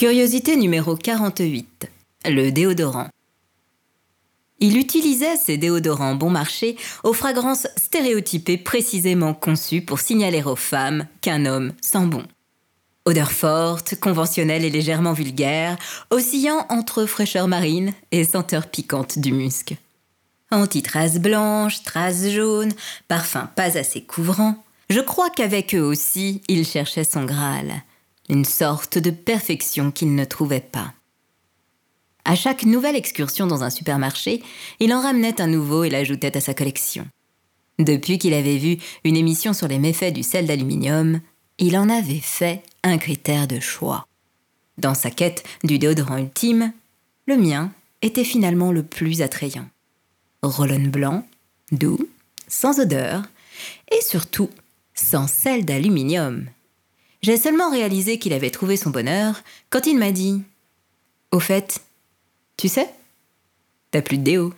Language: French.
Curiosité numéro 48. Le déodorant. Il utilisait ses déodorants bon marché aux fragrances stéréotypées précisément conçues pour signaler aux femmes qu'un homme sent bon. Odeur forte, conventionnelle et légèrement vulgaire, oscillant entre fraîcheur marine et senteur piquante du musc. Anti-traces blanches, traces jaunes, parfum pas assez couvrant. Je crois qu'avec eux aussi, il cherchait son Graal. Une sorte de perfection qu'il ne trouvait pas. À chaque nouvelle excursion dans un supermarché, il en ramenait un nouveau et l'ajoutait à sa collection. Depuis qu'il avait vu une émission sur les méfaits du sel d'aluminium, il en avait fait un critère de choix. Dans sa quête du déodorant ultime, le mien était finalement le plus attrayant. Rollon blanc, doux, sans odeur, et surtout sans sel d'aluminium. J'ai seulement réalisé qu'il avait trouvé son bonheur quand il m'a dit Au fait, tu sais, t'as plus de déo.